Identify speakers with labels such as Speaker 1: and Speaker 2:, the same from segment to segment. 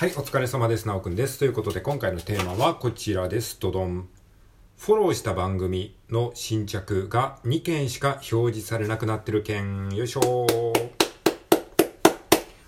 Speaker 1: はい、お疲れ様です。なおくんです。ということで、今回のテーマはこちらです。ドドン。フォローした番組の新着が2件しか表示されなくなってる件。よいしょ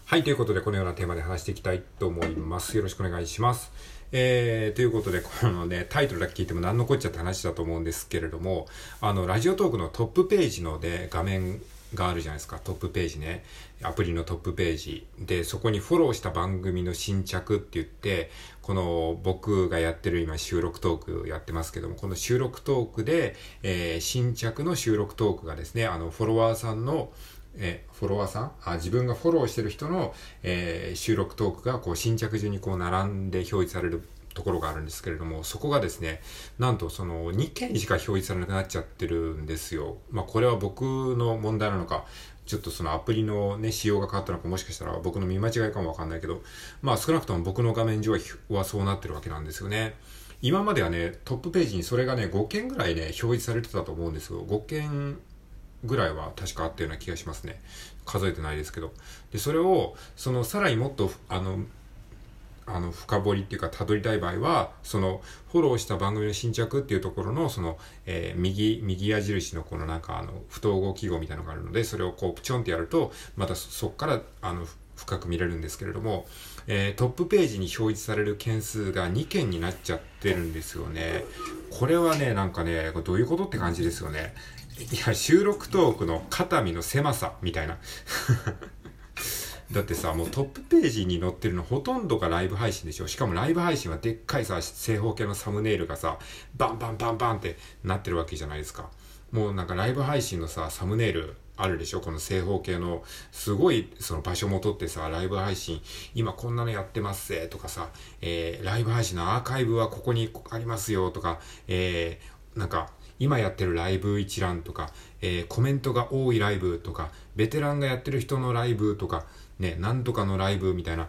Speaker 1: はい、ということで、このようなテーマで話していきたいと思います。よろしくお願いします。えー、ということで、このね、タイトルだけ聞いても何のこっちゃって話だと思うんですけれども、あの、ラジオトークのトップページので、画面があるじゃないですか。トップページね。アプリのトップページ。で、そこにフォローした番組の新着って言って、この僕がやってる今収録トークやってますけども、この収録トークで、えー、新着の収録トークがですね、あの、フォロワーさんの、えフォロワーさん？あ自分がフォローしてる人の、えー、収録トークがこう新着順にこう並んで表示されるところがあるんですけれども、そこがですね、なんとその2件しか表示されなくなっちゃってるんですよ。まあこれは僕の問題なのか、ちょっとそのアプリのね、仕様が変わったのか、もしかしたら僕の見間違いかもわかんないけど、まあ少なくとも僕の画面上はそうなってるわけなんですよね。今まではね、トップページにそれがね、5件ぐらいね、表示されてたと思うんですよ。5件ぐらいは確かあったような気がしますね。数えてないですけど。で、それを、そのさらにもっと、あの、あの、深掘りっていうか、辿りたい場合は、その、フォローした番組の新着っていうところの、その、えー、右、右矢印のこのなんか、あの、不統合記号みたいなのがあるので、それをこう、プチョンってやると、またそっから、あの、深く見れるんですけれども、えー、トップページに表示される件数が2件になっちゃってるんですよね。これはね、なんかね、どういうことって感じですよね。いや、収録トークの肩身の狭さ、みたいな。だってさ、もうトップページに載ってるのほとんどがライブ配信でしょしかもライブ配信はでっかいさ、正方形のサムネイルがさ、バンバンバンバンってなってるわけじゃないですか。もうなんかライブ配信のさ、サムネイルあるでしょこの正方形の、すごいその場所も取ってさ、ライブ配信、今こんなのやってますぜとかさ、えー、ライブ配信のアーカイブはここにありますよとか、えー、なんか、今やってるライブ一覧とか、えー、コメントが多いライブとか、ベテランがやってる人のライブとか、ね、なんとかのライブみたいな、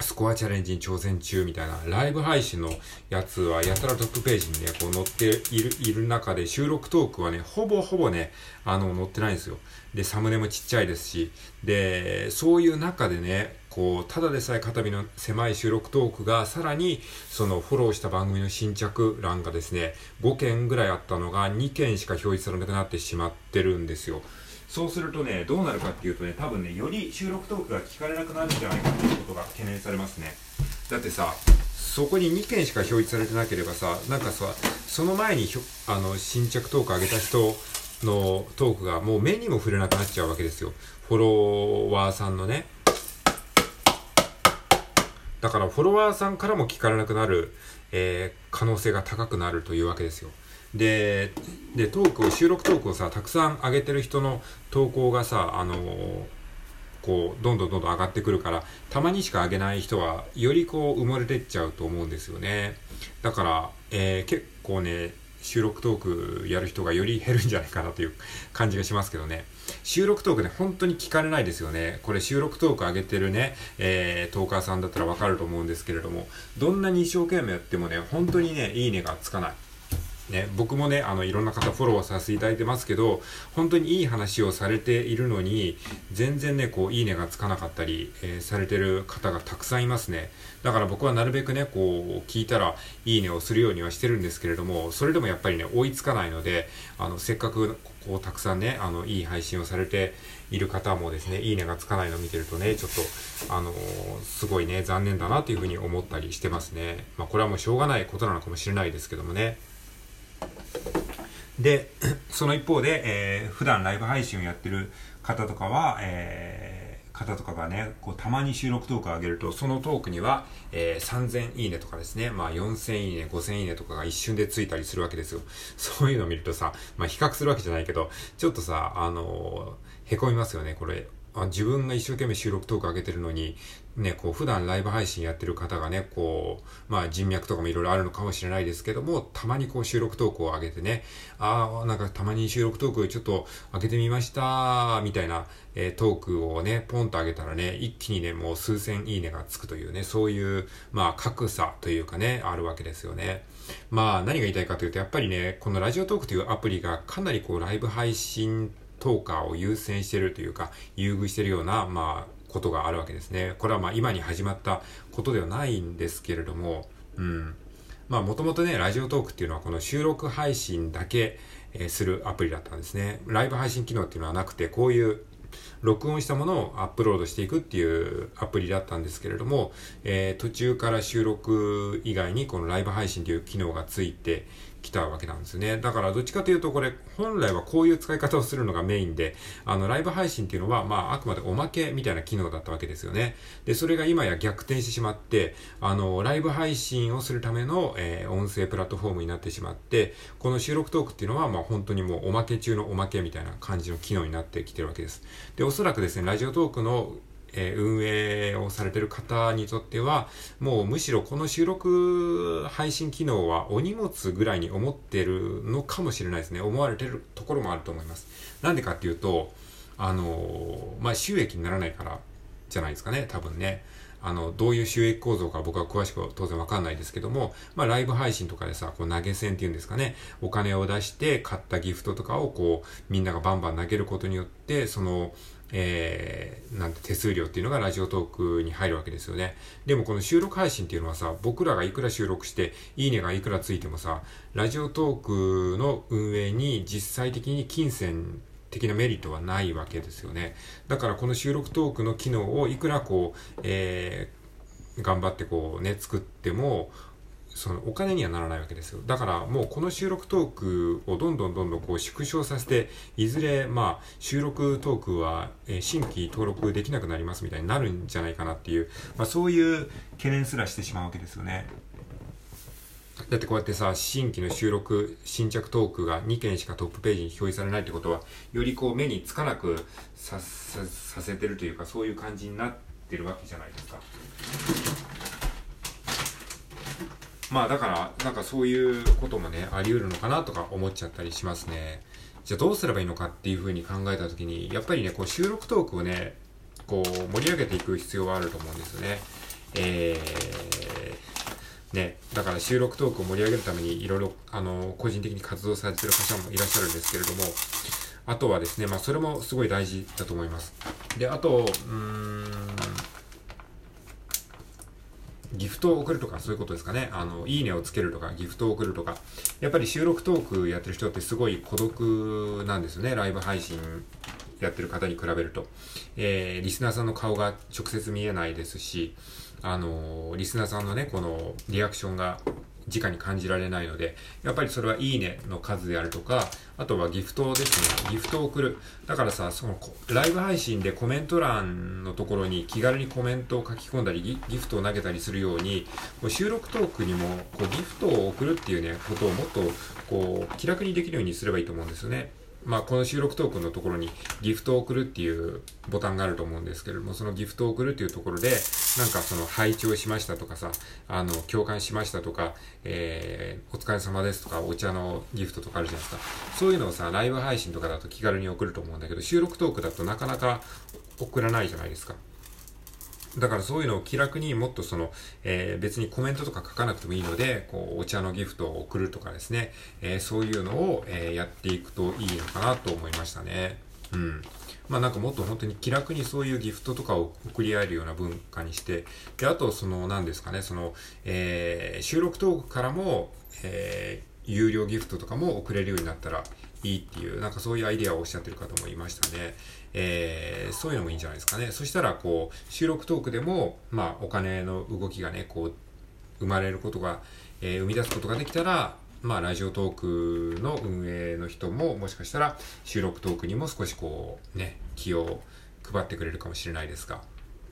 Speaker 1: スコアチャレンジに挑戦中みたいな、ライブ配信のやつはやたらトップページにね、こう載っている、いる中で収録トークはね、ほぼほぼね、あの、載ってないんですよ。で、サムネもちっちゃいですし、で、そういう中でね、こう、ただでさえ肩身の狭い収録トークが、さらに、そのフォローした番組の新着欄がですね、5件ぐらいあったのが2件しか表示されなくなってしまってるんですよ。そうするとね、どうなるかっていうとね、多分ね、より収録トークが聞かれなくなるんじゃないかっていうことが懸念されますね。だってさ、そこに2件しか表示されてなければさ、なんかさ、その前にあの新着トーク上げた人のトークがもう目にも触れなくなっちゃうわけですよ。フォロワーさんのね。だからフォロワーさんからも聞かれなくなる、えー、可能性が高くなるというわけですよ。で、で、トークを、収録トークをさ、たくさん上げてる人の投稿がさ、あのー、こう、どんどんどんどん上がってくるから、たまにしか上げない人は、よりこう、埋もれてっちゃうと思うんですよね。だから、えー、結構ね、収録トークやる人がより減るんじゃないかなという感じがしますけどね。収録トークね、本当に聞かれないですよね。これ収録トーク上げてるね、えー、トーカーさんだったらわかると思うんですけれども、どんなに一生懸命やってもね、本当にね、いいねがつかない。ね、僕もね、あの、いろんな方フォローさせていただいてますけど、本当にいい話をされているのに、全然ね、こう、いいねがつかなかったり、えー、されてる方がたくさんいますね。だから僕はなるべくね、こう、聞いたら、いいねをするようにはしてるんですけれども、それでもやっぱりね、追いつかないので、あの、せっかく、こう、たくさんね、あの、いい配信をされている方もですね、いいねがつかないのを見てるとね、ちょっと、あのー、すごいね、残念だなというふうに思ったりしてますね。まあ、これはもうしょうがないことなのかもしれないですけどもね。で、その一方で、えー、普段ライブ配信をやってる方とかは、えー、方とかがね、こう、たまに収録トークを上げると、そのトークには、えー、3000いいねとかですね、まあ4000いいね、5000いいねとかが一瞬でついたりするわけですよ。そういうのを見るとさ、まあ比較するわけじゃないけど、ちょっとさ、あのー、へこみますよね、これ。あ自分が一生懸命収録トーク上げてるのに、ね、こう、普段ライブ配信やってる方がね、こう、まあ人脈とかもいろいろあるのかもしれないですけども、たまにこう収録トークを上げてね、ああ、なんかたまに収録トークちょっと上げてみました、みたいな、えー、トークをね、ポンと上げたらね、一気にね、もう数千いいねがつくというね、そういう、まあ格差というかね、あるわけですよね。まあ何が言いたいかというと、やっぱりね、このラジオトークというアプリがかなりこうライブ配信トーカーを優先してるというか、優遇してるような、まあ、ことがあるわけですね。これはまあ今に始まったことではないんですけれども、うん。まあもともとね、ラジオトークっていうのはこの収録配信だけ、え、するアプリだったんですね。ライブ配信機能っていうのはなくて、こういう録音したものをアップロードしていくっていうアプリだったんですけれども、えー、途中から収録以外にこのライブ配信という機能がついてきたわけなんですね。だからどっちかというとこれ本来はこういう使い方をするのがメインで、あのライブ配信っていうのはまああくまでおまけみたいな機能だったわけですよね。で、それが今や逆転してしまって、あのライブ配信をするための、えー、音声プラットフォームになってしまって、この収録トークっていうのはまあ本当にもうおまけ中のおまけみたいな感じの機能になってきてるわけです。で、おそらくですね、ラジオトークのえ、運営をされてる方にとっては、もうむしろこの収録配信機能はお荷物ぐらいに思ってるのかもしれないですね。思われてるところもあると思います。なんでかっていうと、あの、まあ、収益にならないからじゃないですかね、多分ね。あの、どういう収益構造か僕は詳しく当然わかんないですけども、まあ、ライブ配信とかでさ、こう投げ銭っていうんですかね、お金を出して買ったギフトとかをこう、みんながバンバン投げることによって、その、えー、なんて手数料っていうのがラジオトークに入るわけですよね。でもこの収録配信っていうのはさ、僕らがいくら収録して、いいねがいくらついてもさ、ラジオトークの運営に実際的に金銭的なメリットはないわけですよね。だからこの収録トークの機能をいくらこう、えー、頑張ってこうね、作っても、そのお金にはならないわけですよ。だからもうこの収録トークをどんどんどんどんこう縮小させて、いずれまあ収録トークは、新規登録できなくなりますみたいになるんじゃないかなっていう、まあそういう懸念すらしてしまうわけですよね。だってこうやってさ、新規の収録、新着トークが2件しかトップページに表示されないってことは、よりこう目につかなくさせてるというか、そういう感じになってるわけじゃないですか。まあだから、なんかそういうこともね、あり得るのかなとか思っちゃったりしますね。じゃあどうすればいいのかっていうふうに考えたときに、やっぱりね、こう収録トークをね、こう盛り上げていく必要があると思うんですよね。えー、ね、だから収録トークを盛り上げるためにいろいろ、あの、個人的に活動されてる方もいらっしゃるんですけれども、あとはですね、まあそれもすごい大事だと思います。で、あと、うーん、ギフトを送るとかそういうことですかね。あの、いいねをつけるとか、ギフトを送るとか。やっぱり収録トークやってる人ってすごい孤独なんですよね。ライブ配信やってる方に比べると。えー、リスナーさんの顔が直接見えないですし、あのー、リスナーさんのね、このリアクションが直に感じられないので、やっぱりそれはいいねの数であるとか、あとはギフトですね。ギフトを送る。だからさ、その、ライブ配信でコメント欄のところに気軽にコメントを書き込んだり、ギフトを投げたりするように、こう収録トークにも、こうギフトを送るっていうね、ことをもっと、こう、気楽にできるようにすればいいと思うんですよね。まあ、この収録トークのところにギフトを送るっていうボタンがあると思うんですけれども、そのギフトを送るっていうところで、なんかその配置をしましたとかさ、あの、共感しましたとか、えー、お疲れ様ですとか、お茶のギフトとかあるじゃないですか。そういうのをさ、ライブ配信とかだと気軽に送ると思うんだけど、収録トークだとなかなか送らないじゃないですか。だからそういうのを気楽にもっとその、えー、別にコメントとか書かなくてもいいので、こう、お茶のギフトを送るとかですね、えー、そういうのを、えー、やっていくといいのかなと思いましたね。うん。まあなんかもっと本当に気楽にそういうギフトとかを送り合えるような文化にして、で、あとその何ですかね、その、え、収録トークからも、え、有料ギフトとかも送れるようになったらいいっていう、なんかそういうアイデアをおっしゃってる方もいましたね。えー、そういうのもいいんじゃないですかね。そしたら、こう、収録トークでも、まあ、お金の動きがね、こう、生まれることが、えー、生み出すことができたら、まあ、ラジオトークの運営の人も、もしかしたら、収録トークにも少しこう、ね、気を配ってくれるかもしれないですが、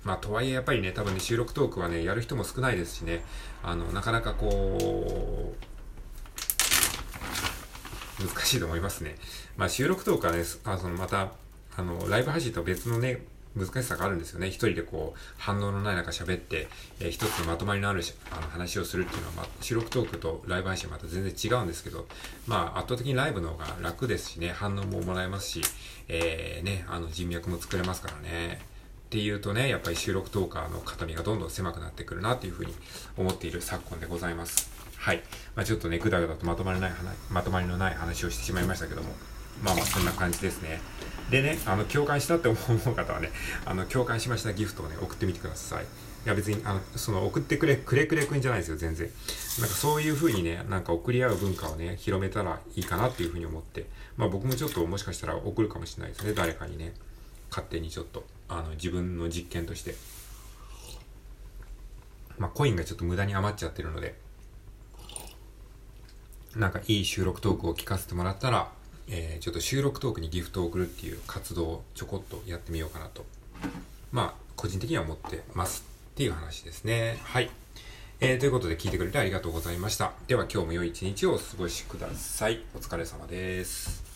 Speaker 1: まあ、とはいえやっぱりね、多分ね、収録トークはね、やる人も少ないですしね、あの、なかなかこう、難しいと思いますね。まあ、収録トークはね、あそのまた、あの、ライブ配信とは別のね、難しさがあるんですよね。一人でこう、反応のない中喋って、えー、一つのまとまりのあるあの話をするっていうのは、まあ、収録トークとライブ配信はまた全然違うんですけど、まあ、圧倒的にライブの方が楽ですしね、反応ももらえますし、えー、ね、あの、人脈も作れますからね。っていうとね、やっぱり収録トーカーの肩身がどんどん狭くなってくるなっていうふうに思っている昨今でございます。はい。まあ、ちょっとね、ぐだぐだとまとまりない話、まとまりのない話をしてしまいましたけども。まあまあそんな感じですね。でね、あの、共感したって思う方はね、あの、共感しましたギフトをね、送ってみてください。いや別に、あの、その、送ってくれ、くれくれくんじゃないですよ、全然。なんかそういう風にね、なんか送り合う文化をね、広めたらいいかなっていう風に思って、まあ僕もちょっともしかしたら送るかもしれないですね、誰かにね。勝手にちょっと、あの、自分の実験として。まあコインがちょっと無駄に余っちゃってるので、なんかいい収録トークを聞かせてもらったら、えー、ちょっと収録トークにギフトを送るっていう活動をちょこっとやってみようかなと、まあ、個人的には思ってますっていう話ですね。はい。えー、ということで聞いてくれてありがとうございました。では今日も良い一日をお過ごしください。お疲れ様です。